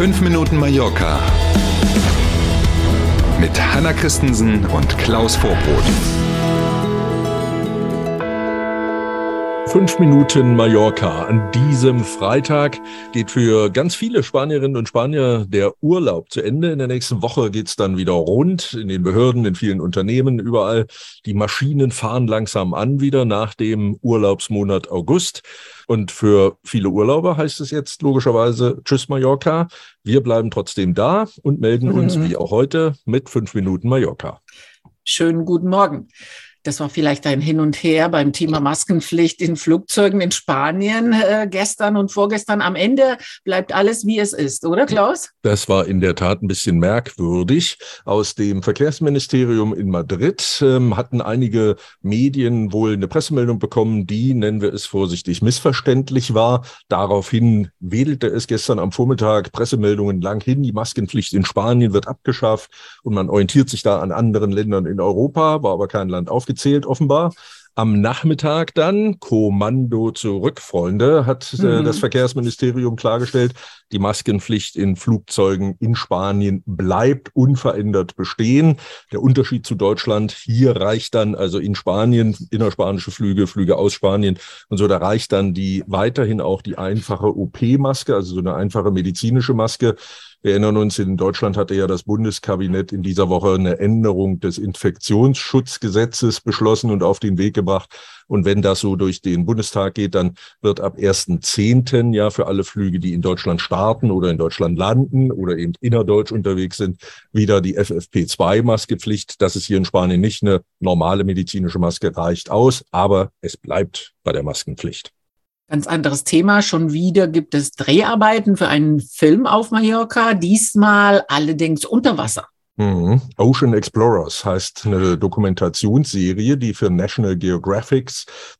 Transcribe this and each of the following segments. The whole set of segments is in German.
5 Minuten Mallorca mit Hanna Christensen und Klaus Vorbrot. Fünf Minuten Mallorca. An diesem Freitag geht für ganz viele Spanierinnen und Spanier der Urlaub zu Ende. In der nächsten Woche geht's dann wieder rund in den Behörden, in vielen Unternehmen, überall. Die Maschinen fahren langsam an wieder nach dem Urlaubsmonat August. Und für viele Urlauber heißt es jetzt logischerweise Tschüss Mallorca. Wir bleiben trotzdem da und melden uns mhm. wie auch heute mit fünf Minuten Mallorca. Schönen guten Morgen. Das war vielleicht ein Hin und Her beim Thema Maskenpflicht in Flugzeugen in Spanien äh, gestern und vorgestern. Am Ende bleibt alles, wie es ist, oder Klaus? Das war in der Tat ein bisschen merkwürdig. Aus dem Verkehrsministerium in Madrid ähm, hatten einige Medien wohl eine Pressemeldung bekommen, die, nennen wir es vorsichtig, missverständlich war. Daraufhin wedelte es gestern am Vormittag Pressemeldungen lang hin. Die Maskenpflicht in Spanien wird abgeschafft und man orientiert sich da an anderen Ländern in Europa, war aber kein Land aufgegeben aufgezählt, offenbar. Am Nachmittag dann, Kommando zurück, Freunde, hat äh, mhm. das Verkehrsministerium klargestellt, die Maskenpflicht in Flugzeugen in Spanien bleibt unverändert bestehen. Der Unterschied zu Deutschland, hier reicht dann also in Spanien innerspanische Flüge, Flüge aus Spanien und so, da reicht dann die weiterhin auch die einfache OP-Maske, also so eine einfache medizinische Maske. Wir erinnern uns, in Deutschland hatte ja das Bundeskabinett in dieser Woche eine Änderung des Infektionsschutzgesetzes beschlossen und auf den Weg gebracht. Und wenn das so durch den Bundestag geht, dann wird ab 1.10. ja für alle Flüge, die in Deutschland starten oder in Deutschland landen oder eben innerdeutsch unterwegs sind, wieder die FFP2-Maskepflicht. Das ist hier in Spanien nicht eine normale medizinische Maske, reicht aus, aber es bleibt bei der Maskenpflicht. Ganz anderes Thema. Schon wieder gibt es Dreharbeiten für einen Film auf Mallorca, diesmal allerdings unter Wasser. Mhm. Ocean Explorers heißt eine Dokumentationsserie, die für National Geographic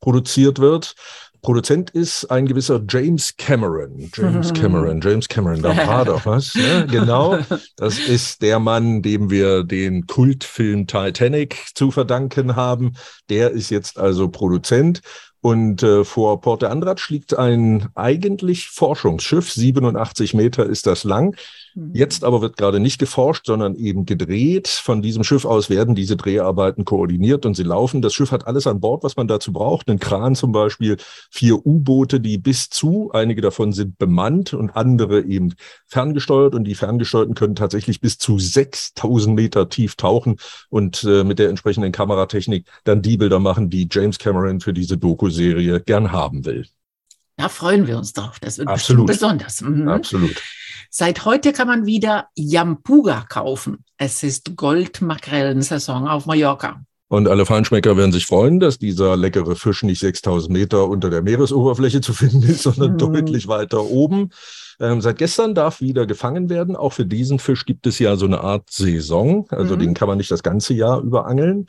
produziert wird. Produzent ist ein gewisser James Cameron. James Cameron, James Cameron, da war doch was. Ne? Genau, das ist der Mann, dem wir den Kultfilm Titanic zu verdanken haben. Der ist jetzt also Produzent und äh, vor Porte Andratsch liegt ein eigentlich Forschungsschiff, 87 Meter ist das lang. Mhm. Jetzt aber wird gerade nicht geforscht, sondern eben gedreht. Von diesem Schiff aus werden diese Dreharbeiten koordiniert und sie laufen. Das Schiff hat alles an Bord, was man dazu braucht. Einen Kran zum Beispiel, vier U-Boote, die bis zu, einige davon sind bemannt und andere eben ferngesteuert. Und die ferngesteuerten können tatsächlich bis zu 6000 Meter tief tauchen und äh, mit der entsprechenden Kameratechnik dann die Bilder machen, die James Cameron für diese Doku-Serie gern haben will. Da freuen wir uns drauf. Das wird Absolut. besonders. Mhm. Absolut. Seit heute kann man wieder Jampuga kaufen. Es ist Goldmakrellensaison auf Mallorca. Und alle Feinschmecker werden sich freuen, dass dieser leckere Fisch nicht 6000 Meter unter der Meeresoberfläche zu finden ist, sondern mm. deutlich weiter oben. Ähm, seit gestern darf wieder gefangen werden. Auch für diesen Fisch gibt es ja so eine Art Saison. Also mm. den kann man nicht das ganze Jahr über angeln.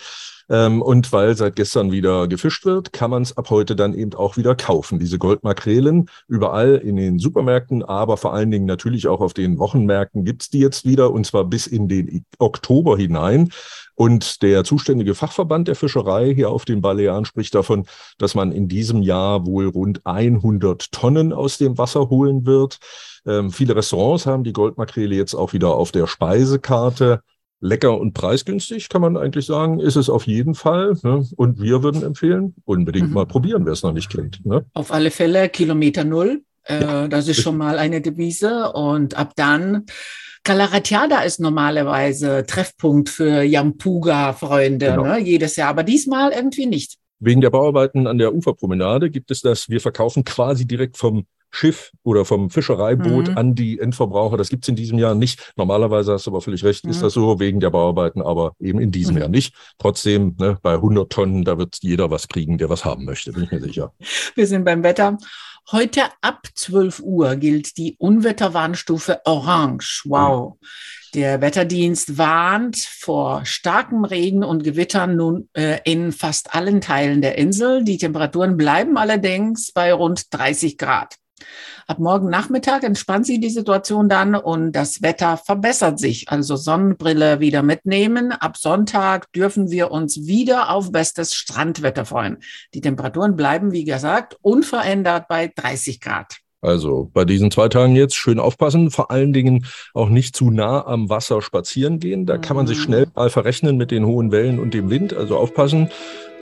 Ähm, und weil seit gestern wieder gefischt wird, kann man es ab heute dann eben auch wieder kaufen. Diese Goldmakrelen überall in den Supermärkten, aber vor allen Dingen natürlich auch auf den Wochenmärkten gibt's die jetzt wieder und zwar bis in den Oktober hinein. Und der zuständige Fachverband der Fischerei hier auf den Balearen spricht davon, dass man in diesem Jahr wohl rund 100 Tonnen aus dem Wasser holen wird. Ähm, viele Restaurants haben die Goldmakrele jetzt auch wieder auf der Speisekarte lecker und preisgünstig, kann man eigentlich sagen, ist es auf jeden Fall. Ne? Und wir würden empfehlen, unbedingt mhm. mal probieren, wer es noch nicht kennt. Ne? Auf alle Fälle Kilometer Null. Äh, ja. Das ist schon mal eine Devise. Und ab dann, Calaratiada ist normalerweise Treffpunkt für Yampuga-Freunde, genau. ne? jedes Jahr. Aber diesmal irgendwie nicht. Wegen der Bauarbeiten an der Uferpromenade gibt es das, wir verkaufen quasi direkt vom Schiff oder vom Fischereiboot mhm. an die Endverbraucher. Das gibt's in diesem Jahr nicht. Normalerweise hast du aber völlig recht, mhm. ist das so wegen der Bauarbeiten, aber eben in diesem mhm. Jahr nicht. Trotzdem, ne, bei 100 Tonnen, da wird jeder was kriegen, der was haben möchte, bin ich mir sicher. Wir sind beim Wetter. Heute ab 12 Uhr gilt die Unwetterwarnstufe Orange. Wow. Der Wetterdienst warnt vor starkem Regen und Gewittern nun äh, in fast allen Teilen der Insel. Die Temperaturen bleiben allerdings bei rund 30 Grad. Ab morgen Nachmittag entspannt sich die Situation dann und das Wetter verbessert sich. Also Sonnenbrille wieder mitnehmen. Ab Sonntag dürfen wir uns wieder auf bestes Strandwetter freuen. Die Temperaturen bleiben, wie gesagt, unverändert bei 30 Grad. Also bei diesen zwei Tagen jetzt schön aufpassen, vor allen Dingen auch nicht zu nah am Wasser spazieren gehen. Da kann man sich Mhm. schnell mal verrechnen mit den hohen Wellen und dem Wind, also aufpassen.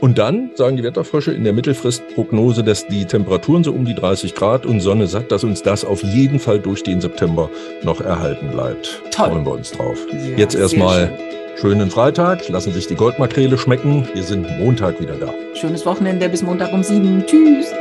Und dann sagen die Wetterfrösche in der Mittelfristprognose, dass die Temperaturen so um die 30 Grad und Sonne satt, dass uns das auf jeden Fall durch den September noch erhalten bleibt. Toll. Freuen wir uns drauf. Ja, Jetzt erstmal schönen Freitag, lassen sich die Goldmakrele schmecken. Wir sind Montag wieder da. Schönes Wochenende bis Montag um sieben. Tschüss.